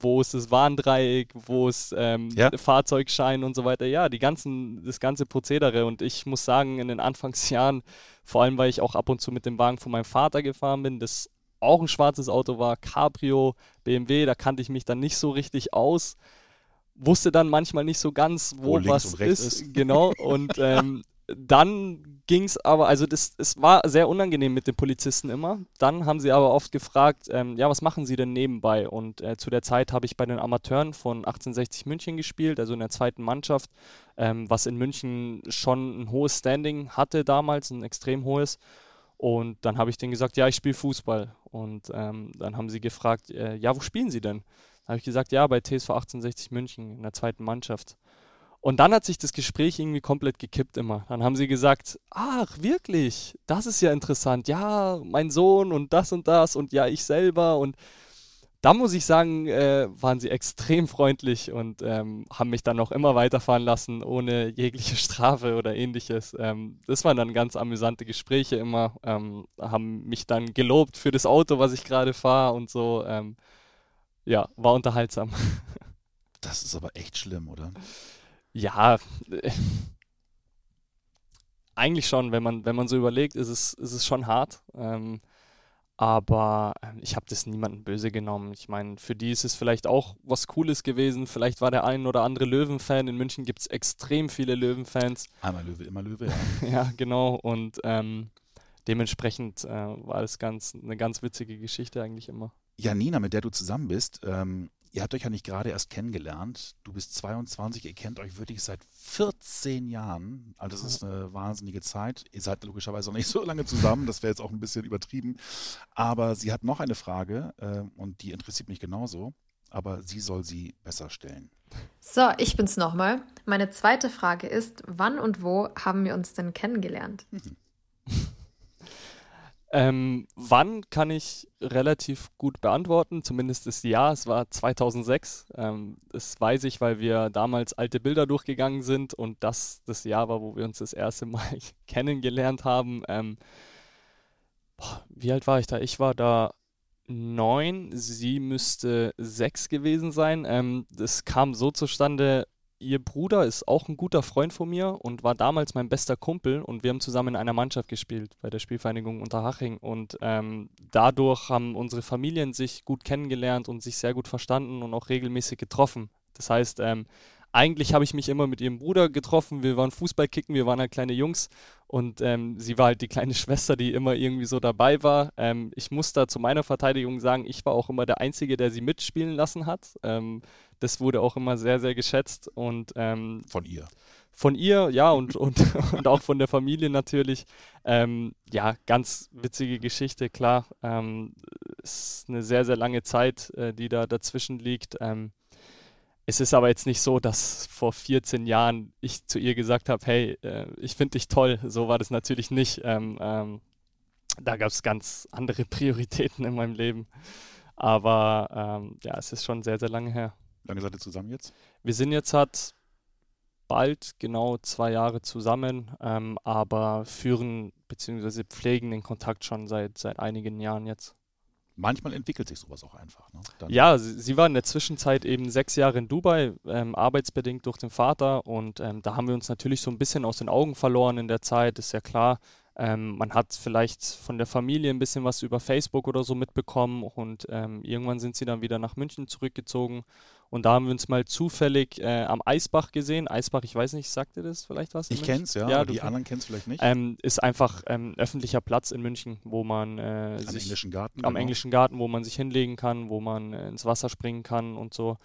wo ist das Warndreieck, wo ist ähm, ja. Fahrzeugschein und so weiter. Ja, die ganzen, das ganze Prozedere. Und ich muss sagen, in den Anfangsjahren, vor allem weil ich auch ab und zu mit dem Wagen von meinem Vater gefahren bin, das auch ein schwarzes Auto war, Cabrio, BMW, da kannte ich mich dann nicht so richtig aus. Wusste dann manchmal nicht so ganz, wo, wo was ist. ist. Genau. Und ähm, dann ging es aber, also das, es war sehr unangenehm mit den Polizisten immer. Dann haben sie aber oft gefragt, ähm, ja, was machen sie denn nebenbei? Und äh, zu der Zeit habe ich bei den Amateuren von 1860 München gespielt, also in der zweiten Mannschaft, ähm, was in München schon ein hohes Standing hatte damals, ein extrem hohes. Und dann habe ich denen gesagt, ja, ich spiele Fußball. Und ähm, dann haben sie gefragt, äh, ja, wo spielen sie denn? Habe ich gesagt, ja, bei TSV 1860 München in der zweiten Mannschaft. Und dann hat sich das Gespräch irgendwie komplett gekippt immer. Dann haben sie gesagt, ach wirklich, das ist ja interessant. Ja, mein Sohn und das und das und ja, ich selber. Und da muss ich sagen, äh, waren sie extrem freundlich und ähm, haben mich dann noch immer weiterfahren lassen, ohne jegliche Strafe oder ähnliches. Ähm, das waren dann ganz amüsante Gespräche immer, ähm, haben mich dann gelobt für das Auto, was ich gerade fahre und so. Ähm, ja, war unterhaltsam. Das ist aber echt schlimm, oder? Ja, eigentlich schon, wenn man, wenn man so überlegt, ist es, ist es schon hart. Ähm, aber ähm, ich habe das niemandem böse genommen. Ich meine, für die ist es vielleicht auch was Cooles gewesen. Vielleicht war der ein oder andere Löwen-Fan. In München gibt es extrem viele Löwen-Fans. Einmal Löwe, immer Löwe, ja. ja, genau. Und ähm, dementsprechend äh, war das ganz, eine ganz witzige Geschichte eigentlich immer. Ja, Nina, mit der du zusammen bist, ähm, Ihr habt euch ja nicht gerade erst kennengelernt. Du bist 22, ihr kennt euch wirklich seit 14 Jahren. Also das ist eine wahnsinnige Zeit. Ihr seid logischerweise noch nicht so lange zusammen, das wäre jetzt auch ein bisschen übertrieben. Aber sie hat noch eine Frage äh, und die interessiert mich genauso. Aber sie soll sie besser stellen. So, ich bin's nochmal. Meine zweite Frage ist, wann und wo haben wir uns denn kennengelernt? Mhm. Ähm, wann kann ich relativ gut beantworten, zumindest das Jahr, es war 2006. Ähm, das weiß ich, weil wir damals alte Bilder durchgegangen sind und das das Jahr war, wo wir uns das erste Mal kennengelernt haben. Ähm, boah, wie alt war ich da? Ich war da neun, sie müsste sechs gewesen sein. Ähm, das kam so zustande, ihr Bruder ist auch ein guter Freund von mir und war damals mein bester Kumpel und wir haben zusammen in einer Mannschaft gespielt bei der Spielvereinigung Unterhaching und ähm, dadurch haben unsere Familien sich gut kennengelernt und sich sehr gut verstanden und auch regelmäßig getroffen. Das heißt, ähm, eigentlich habe ich mich immer mit ihrem Bruder getroffen. Wir waren Fußball kicken, wir waren halt kleine Jungs und ähm, sie war halt die kleine Schwester, die immer irgendwie so dabei war. Ähm, ich muss da zu meiner Verteidigung sagen, ich war auch immer der Einzige, der sie mitspielen lassen hat. Ähm, das wurde auch immer sehr, sehr geschätzt und ähm, von ihr. Von ihr, ja, und, und, und auch von der Familie natürlich. Ähm, ja, ganz witzige Geschichte, klar. Ähm, ist eine sehr, sehr lange Zeit, äh, die da dazwischen liegt. Es ist aber jetzt nicht so, dass vor 14 Jahren ich zu ihr gesagt habe, hey, äh, ich finde dich toll. So war das natürlich nicht. Ähm, ähm, da gab es ganz andere Prioritäten in meinem Leben. Aber ähm, ja, es ist schon sehr, sehr lange her. Lange seid ihr zusammen jetzt? Wir sind jetzt halt bald genau zwei Jahre zusammen, ähm, aber führen bzw. pflegen den Kontakt schon seit, seit einigen Jahren jetzt manchmal entwickelt sich sowas auch einfach. Ne? ja, sie, sie, war in der Zwischenzeit eben sechs Jahre in Dubai, ähm, arbeitsbedingt durch den Vater und ähm, da haben wir uns natürlich so ein bisschen aus den Augen verloren in der Zeit, ist ja klar. Ähm, man hat vielleicht von der Familie ein bisschen was über Facebook oder so mitbekommen und ähm, irgendwann sind sie dann wieder nach München zurückgezogen und da haben wir uns mal zufällig äh, am Eisbach gesehen. Eisbach, ich weiß nicht, sagt ihr das vielleicht was? Ich kenn's, ja, ja die anderen kennst vielleicht nicht. Ähm, ist einfach ähm, öffentlicher Platz in München, wo man äh, am englischen Garten. Am genau. englischen Garten, wo man sich hinlegen kann, wo man äh, ins Wasser springen kann und so.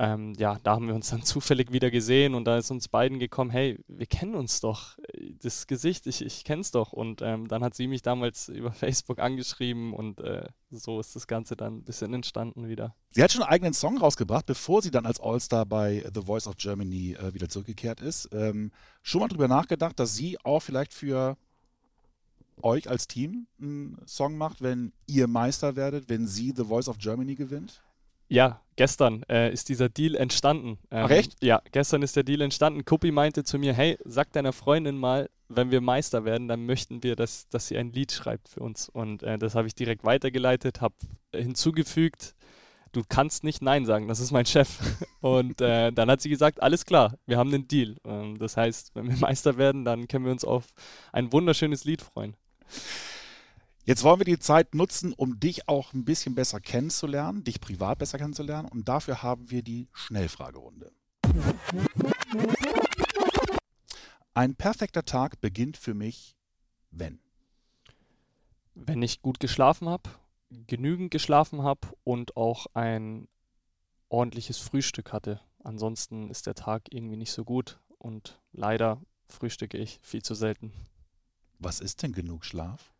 Ähm, ja, da haben wir uns dann zufällig wieder gesehen und da ist uns beiden gekommen, hey, wir kennen uns doch. Das Gesicht, ich, ich kenn's doch. Und ähm, dann hat sie mich damals über Facebook angeschrieben und äh, so ist das Ganze dann ein bisschen entstanden wieder. Sie hat schon einen eigenen Song rausgebracht, bevor bevor sie dann als All-Star bei The Voice of Germany äh, wieder zurückgekehrt ist, ähm, schon mal drüber nachgedacht, dass sie auch vielleicht für euch als Team einen Song macht, wenn ihr Meister werdet, wenn sie The Voice of Germany gewinnt? Ja, gestern äh, ist dieser Deal entstanden. Ähm, Ach echt? Ja, gestern ist der Deal entstanden. Kuppi meinte zu mir, hey, sag deiner Freundin mal, wenn wir Meister werden, dann möchten wir, dass, dass sie ein Lied schreibt für uns. Und äh, das habe ich direkt weitergeleitet, habe hinzugefügt, du kannst nicht Nein sagen, das ist mein Chef. Und äh, dann hat sie gesagt, alles klar, wir haben einen Deal. Ähm, das heißt, wenn wir Meister werden, dann können wir uns auf ein wunderschönes Lied freuen. Jetzt wollen wir die Zeit nutzen, um dich auch ein bisschen besser kennenzulernen, dich privat besser kennenzulernen. Und dafür haben wir die Schnellfragerunde. Ein perfekter Tag beginnt für mich, wenn? Wenn ich gut geschlafen habe, genügend geschlafen habe und auch ein ordentliches Frühstück hatte. Ansonsten ist der Tag irgendwie nicht so gut und leider frühstücke ich viel zu selten. Was ist denn genug Schlaf?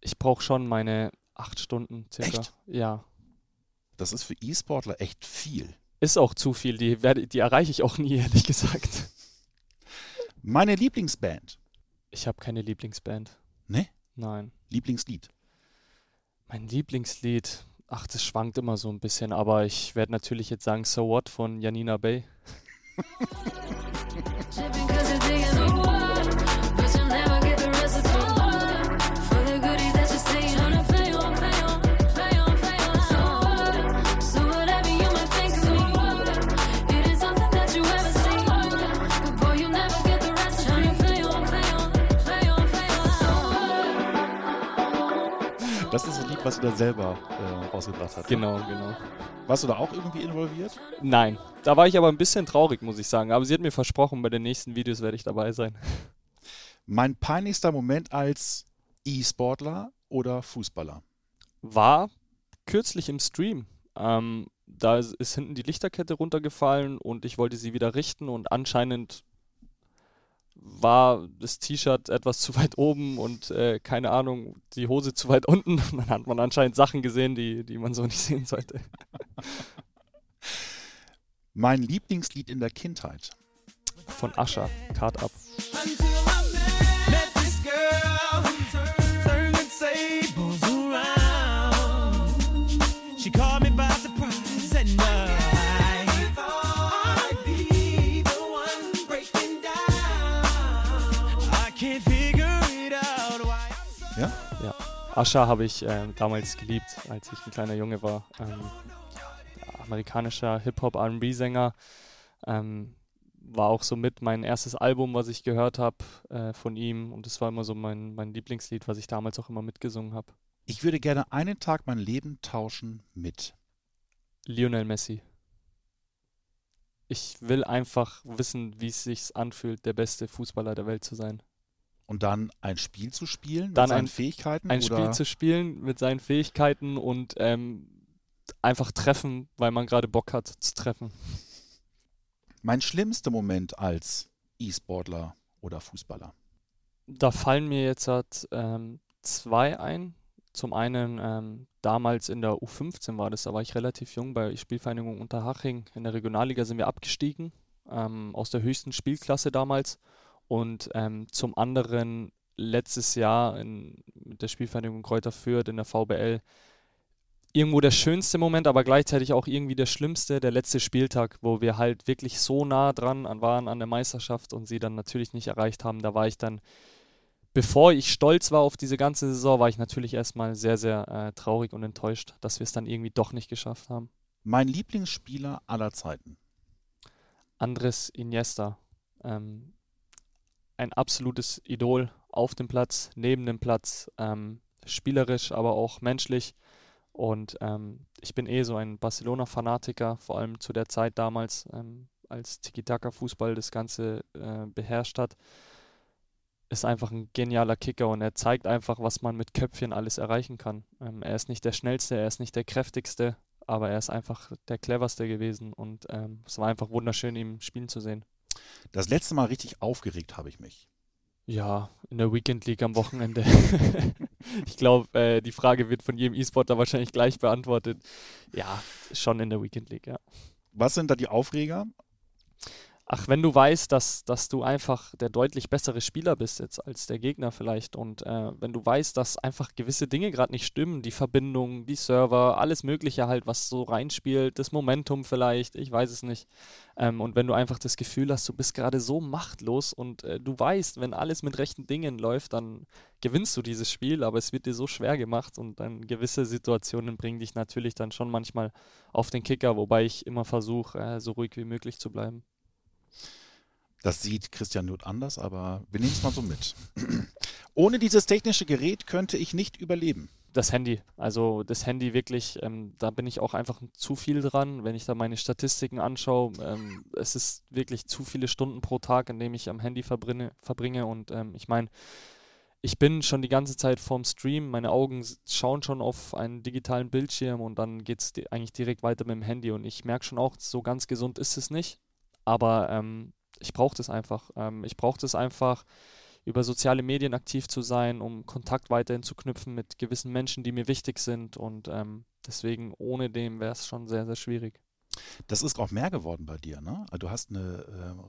ich brauche schon meine acht Stunden circa. Echt? Ja. Das ist für E-Sportler echt viel. Ist auch zu viel. Die, werde, die erreiche ich auch nie, ehrlich gesagt. Meine Lieblingsband. Ich habe keine Lieblingsband. Ne? Nein. Lieblingslied. Mein Lieblingslied. Ach, das schwankt immer so ein bisschen, aber ich werde natürlich jetzt sagen So What von Janina Bay. Was sie da selber äh, rausgebracht hat. Genau, genau. Warst du da auch irgendwie involviert? Nein. Da war ich aber ein bisschen traurig, muss ich sagen. Aber sie hat mir versprochen, bei den nächsten Videos werde ich dabei sein. Mein peinlichster Moment als E-Sportler oder Fußballer? War kürzlich im Stream. Ähm, da ist hinten die Lichterkette runtergefallen und ich wollte sie wieder richten und anscheinend war das T-Shirt etwas zu weit oben und äh, keine Ahnung, die Hose zu weit unten. Dann hat man anscheinend Sachen gesehen, die, die man so nicht sehen sollte. Mein Lieblingslied in der Kindheit. Von Ascha, Card Up. Ascha habe ich äh, damals geliebt, als ich ein kleiner Junge war. Ähm, ja, amerikanischer Hip-Hop, RB-Sänger. Ähm, war auch so mit mein erstes Album, was ich gehört habe äh, von ihm. Und das war immer so mein, mein Lieblingslied, was ich damals auch immer mitgesungen habe. Ich würde gerne einen Tag mein Leben tauschen mit Lionel Messi. Ich will einfach wissen, wie es sich anfühlt, der beste Fußballer der Welt zu sein und dann ein Spiel zu spielen dann mit seinen ein, Fähigkeiten? Ein oder? Spiel zu spielen mit seinen Fähigkeiten und ähm, einfach treffen, weil man gerade Bock hat zu treffen. Mein schlimmster Moment als E-Sportler oder Fußballer? Da fallen mir jetzt halt, ähm, zwei ein. Zum einen ähm, damals in der U15 war das, da war ich relativ jung bei Spielvereinigung Unterhaching. In der Regionalliga sind wir abgestiegen, ähm, aus der höchsten Spielklasse damals. Und ähm, zum anderen letztes Jahr in, mit der Spielvereinigung Kräuter Fürth in der VBL irgendwo der schönste Moment, aber gleichzeitig auch irgendwie der schlimmste, der letzte Spieltag, wo wir halt wirklich so nah dran waren an der Meisterschaft und sie dann natürlich nicht erreicht haben. Da war ich dann, bevor ich stolz war auf diese ganze Saison, war ich natürlich erstmal sehr, sehr äh, traurig und enttäuscht, dass wir es dann irgendwie doch nicht geschafft haben. Mein Lieblingsspieler aller Zeiten? Andres Iniesta. Ähm, ein absolutes Idol auf dem Platz, neben dem Platz, ähm, spielerisch, aber auch menschlich. Und ähm, ich bin eh so ein Barcelona-Fanatiker, vor allem zu der Zeit damals, ähm, als Tiki-Taka-Fußball das Ganze äh, beherrscht hat. Ist einfach ein genialer Kicker und er zeigt einfach, was man mit Köpfchen alles erreichen kann. Ähm, er ist nicht der schnellste, er ist nicht der kräftigste, aber er ist einfach der cleverste gewesen und ähm, es war einfach wunderschön, ihm spielen zu sehen. Das letzte Mal richtig aufgeregt habe ich mich. Ja, in der Weekend League am Wochenende. ich glaube, äh, die Frage wird von jedem E-Sportler wahrscheinlich gleich beantwortet. Ja, schon in der Weekend League, ja. Was sind da die Aufreger? Ach, wenn du weißt, dass, dass du einfach der deutlich bessere Spieler bist jetzt als der Gegner vielleicht und äh, wenn du weißt, dass einfach gewisse Dinge gerade nicht stimmen, die Verbindung, die Server, alles Mögliche halt, was so reinspielt, das Momentum vielleicht, ich weiß es nicht. Ähm, und wenn du einfach das Gefühl hast, du bist gerade so machtlos und äh, du weißt, wenn alles mit rechten Dingen läuft, dann gewinnst du dieses Spiel, aber es wird dir so schwer gemacht und dann gewisse Situationen bringen dich natürlich dann schon manchmal auf den Kicker, wobei ich immer versuche, äh, so ruhig wie möglich zu bleiben. Das sieht Christian Nutt anders, aber wir nehmen es mal so mit. Ohne dieses technische Gerät könnte ich nicht überleben. Das Handy. Also das Handy wirklich, ähm, da bin ich auch einfach zu viel dran. Wenn ich da meine Statistiken anschaue, ähm, es ist wirklich zu viele Stunden pro Tag, in dem ich am Handy verbringe. verbringe. Und ähm, ich meine, ich bin schon die ganze Zeit vorm Stream, meine Augen schauen schon auf einen digitalen Bildschirm und dann geht es eigentlich direkt weiter mit dem Handy. Und ich merke schon auch, so ganz gesund ist es nicht. Aber ähm, ich brauche das einfach. Ähm, ich brauche das einfach, über soziale Medien aktiv zu sein, um Kontakt weiterhin zu knüpfen mit gewissen Menschen, die mir wichtig sind. Und ähm, deswegen ohne dem wäre es schon sehr, sehr schwierig. Das ist auch mehr geworden bei dir, ne? Also du hast eine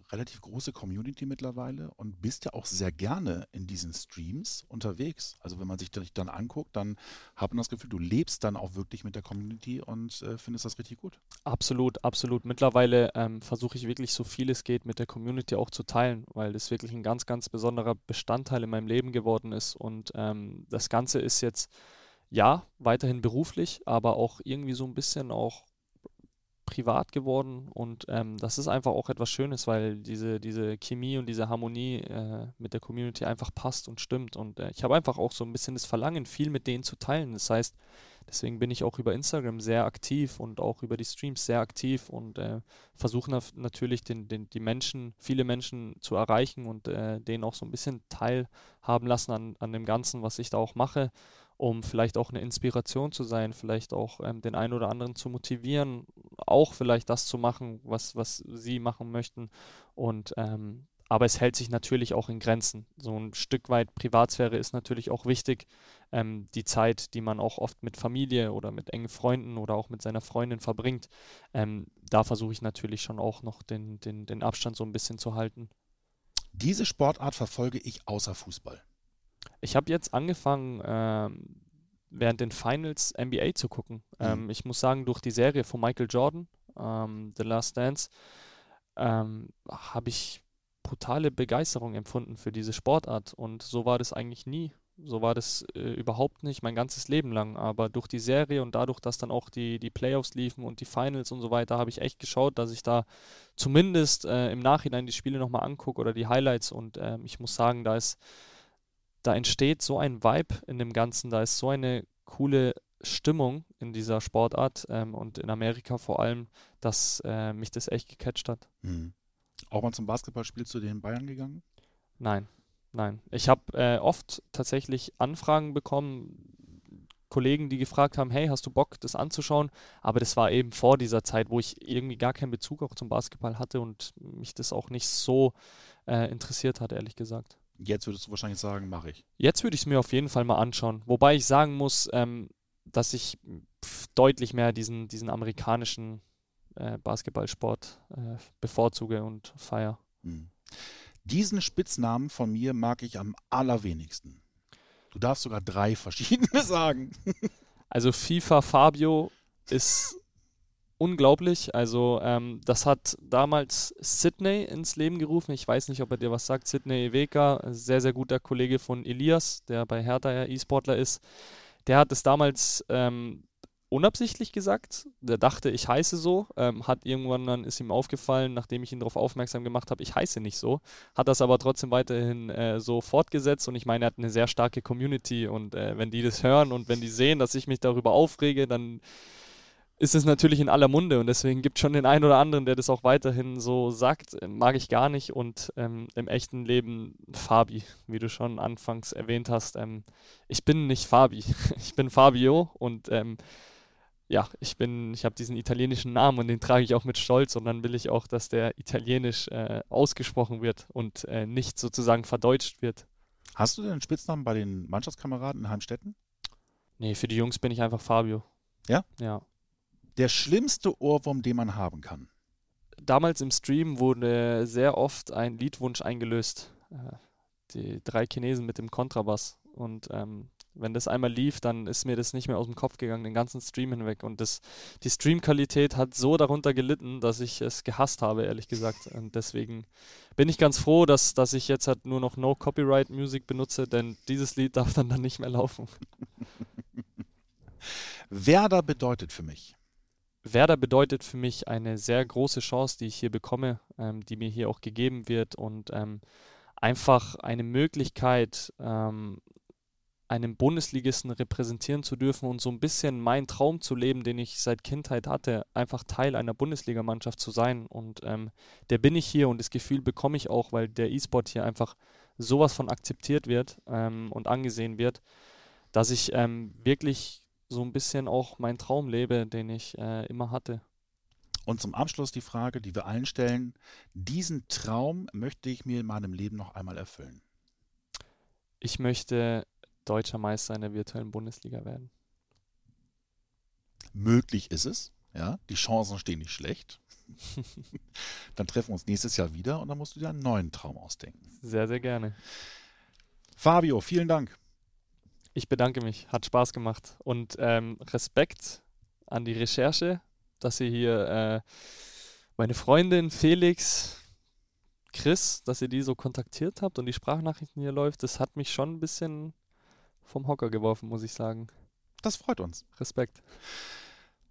äh, relativ große Community mittlerweile und bist ja auch sehr gerne in diesen Streams unterwegs. Also wenn man sich dich dann anguckt, dann hat man das Gefühl, du lebst dann auch wirklich mit der Community und äh, findest das richtig gut. Absolut, absolut. Mittlerweile ähm, versuche ich wirklich so viel es geht mit der Community auch zu teilen, weil das wirklich ein ganz, ganz besonderer Bestandteil in meinem Leben geworden ist. Und ähm, das Ganze ist jetzt ja, weiterhin beruflich, aber auch irgendwie so ein bisschen auch privat geworden und ähm, das ist einfach auch etwas Schönes, weil diese, diese Chemie und diese Harmonie äh, mit der Community einfach passt und stimmt und äh, ich habe einfach auch so ein bisschen das Verlangen, viel mit denen zu teilen. Das heißt, deswegen bin ich auch über Instagram sehr aktiv und auch über die Streams sehr aktiv und äh, versuche na natürlich den, den, die Menschen, viele Menschen zu erreichen und äh, denen auch so ein bisschen teilhaben lassen an, an dem Ganzen, was ich da auch mache um vielleicht auch eine Inspiration zu sein, vielleicht auch ähm, den einen oder anderen zu motivieren, auch vielleicht das zu machen, was, was sie machen möchten. Und ähm, aber es hält sich natürlich auch in Grenzen. So ein Stück weit Privatsphäre ist natürlich auch wichtig. Ähm, die Zeit, die man auch oft mit Familie oder mit engen Freunden oder auch mit seiner Freundin verbringt, ähm, da versuche ich natürlich schon auch noch den, den, den Abstand so ein bisschen zu halten. Diese Sportart verfolge ich außer Fußball. Ich habe jetzt angefangen, ähm, während den Finals NBA zu gucken. Mhm. Ähm, ich muss sagen, durch die Serie von Michael Jordan, ähm, The Last Dance, ähm, habe ich brutale Begeisterung empfunden für diese Sportart. Und so war das eigentlich nie. So war das äh, überhaupt nicht mein ganzes Leben lang. Aber durch die Serie und dadurch, dass dann auch die, die Playoffs liefen und die Finals und so weiter, habe ich echt geschaut, dass ich da zumindest äh, im Nachhinein die Spiele nochmal angucke oder die Highlights. Und äh, ich muss sagen, da ist da entsteht so ein Vibe in dem Ganzen, da ist so eine coole Stimmung in dieser Sportart ähm, und in Amerika vor allem, dass äh, mich das echt gecatcht hat. Mhm. Auch mal zum Basketballspiel zu den Bayern gegangen? Nein, nein. Ich habe äh, oft tatsächlich Anfragen bekommen, Kollegen, die gefragt haben, hey, hast du Bock, das anzuschauen? Aber das war eben vor dieser Zeit, wo ich irgendwie gar keinen Bezug auch zum Basketball hatte und mich das auch nicht so äh, interessiert hat, ehrlich gesagt. Jetzt würdest du wahrscheinlich sagen, mache ich. Jetzt würde ich es mir auf jeden Fall mal anschauen. Wobei ich sagen muss, ähm, dass ich deutlich mehr diesen, diesen amerikanischen äh, Basketballsport äh, bevorzuge und feiere. Hm. Diesen Spitznamen von mir mag ich am allerwenigsten. Du darfst sogar drei verschiedene sagen. also FIFA Fabio ist unglaublich. Also ähm, das hat damals Sydney ins Leben gerufen. Ich weiß nicht, ob er dir was sagt. Sydney Eweka, sehr, sehr guter Kollege von Elias, der bei Hertha ja E-Sportler ist. Der hat es damals ähm, unabsichtlich gesagt. Der dachte, ich heiße so. Ähm, hat irgendwann dann ist ihm aufgefallen, nachdem ich ihn darauf aufmerksam gemacht habe, ich heiße nicht so. Hat das aber trotzdem weiterhin äh, so fortgesetzt und ich meine, er hat eine sehr starke Community und äh, wenn die das hören und wenn die sehen, dass ich mich darüber aufrege, dann ist es natürlich in aller Munde und deswegen gibt es schon den einen oder anderen, der das auch weiterhin so sagt. Mag ich gar nicht und ähm, im echten Leben Fabi, wie du schon anfangs erwähnt hast. Ähm, ich bin nicht Fabi, ich bin Fabio und ähm, ja, ich bin, ich habe diesen italienischen Namen und den trage ich auch mit Stolz und dann will ich auch, dass der italienisch äh, ausgesprochen wird und äh, nicht sozusagen verdeutscht wird. Hast du denn einen Spitznamen bei den Mannschaftskameraden in Heimstetten? Nee, für die Jungs bin ich einfach Fabio. Ja? Ja Der schlimmste Ohrwurm, den man haben kann. Damals im Stream wurde sehr oft ein Liedwunsch eingelöst. Äh, die drei Chinesen mit dem Kontrabass. Und ähm, wenn das einmal lief, dann ist mir das nicht mehr aus dem Kopf gegangen, den ganzen Stream hinweg. Und das, die Streamqualität hat so darunter gelitten, dass ich es gehasst habe, ehrlich gesagt. Und deswegen bin ich ganz froh, dass, dass ich jetzt halt nur noch No Copyright Music benutze, denn dieses Lied darf dann, dann nicht mehr laufen. Werder bedeutet für mich. Werder bedeutet für mich eine sehr große Chance, die ich hier bekomme, ähm, die mir hier auch gegeben wird und ähm, einfach eine Möglichkeit, ähm, einen Bundesligisten repräsentieren zu dürfen und so ein bisschen meinen Traum zu leben, den ich seit Kindheit hatte, einfach Teil einer Bundesligamannschaft zu sein. Und ähm, der bin ich hier und das Gefühl bekomme ich auch, weil der E-Sport hier einfach sowas von akzeptiert wird ähm, und angesehen wird, dass ich ähm, wirklich so ein bisschen auch meinen Traum lebe, den ich äh, immer hatte. Und zum Abschluss die Frage, die wir allen stellen, diesen Traum möchte ich mir in meinem Leben noch einmal erfüllen. Ich möchte deutscher Meister in der virtuellen Bundesliga werden. Möglich ist es, ja, die Chancen stehen nicht schlecht. dann treffen wir uns nächstes Jahr wieder und dann musst du dir einen neuen Traum ausdenken. Sehr, sehr gerne. Fabio, vielen Dank. Ich bedanke mich, hat Spaß gemacht und ähm, Respekt an die Recherche, dass ihr hier äh, meine Freundin Felix, Chris, dass ihr die so kontaktiert habt und die Sprachnachrichten hier läuft, das hat mich schon ein bisschen vom Hocker geworfen, muss ich sagen. Das freut uns. Respekt.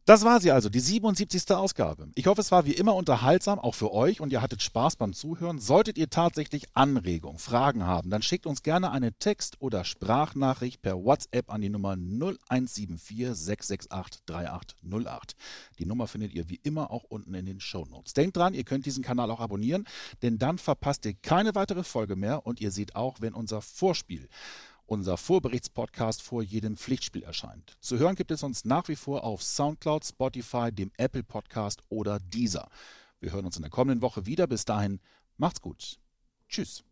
Das war sie also, die 77. Ausgabe. Ich hoffe, es war wie immer unterhaltsam, auch für euch, und ihr hattet Spaß beim Zuhören. Solltet ihr tatsächlich Anregungen, Fragen haben, dann schickt uns gerne eine Text- oder Sprachnachricht per WhatsApp an die Nummer 0174 668 3808. Die Nummer findet ihr wie immer auch unten in den Show Notes. Denkt dran, ihr könnt diesen Kanal auch abonnieren, denn dann verpasst ihr keine weitere Folge mehr und ihr seht auch, wenn unser Vorspiel unser Vorberichtspodcast vor jedem Pflichtspiel erscheint. Zu hören gibt es uns nach wie vor auf Soundcloud, Spotify, dem Apple Podcast oder Deezer. Wir hören uns in der kommenden Woche wieder. Bis dahin, macht's gut. Tschüss.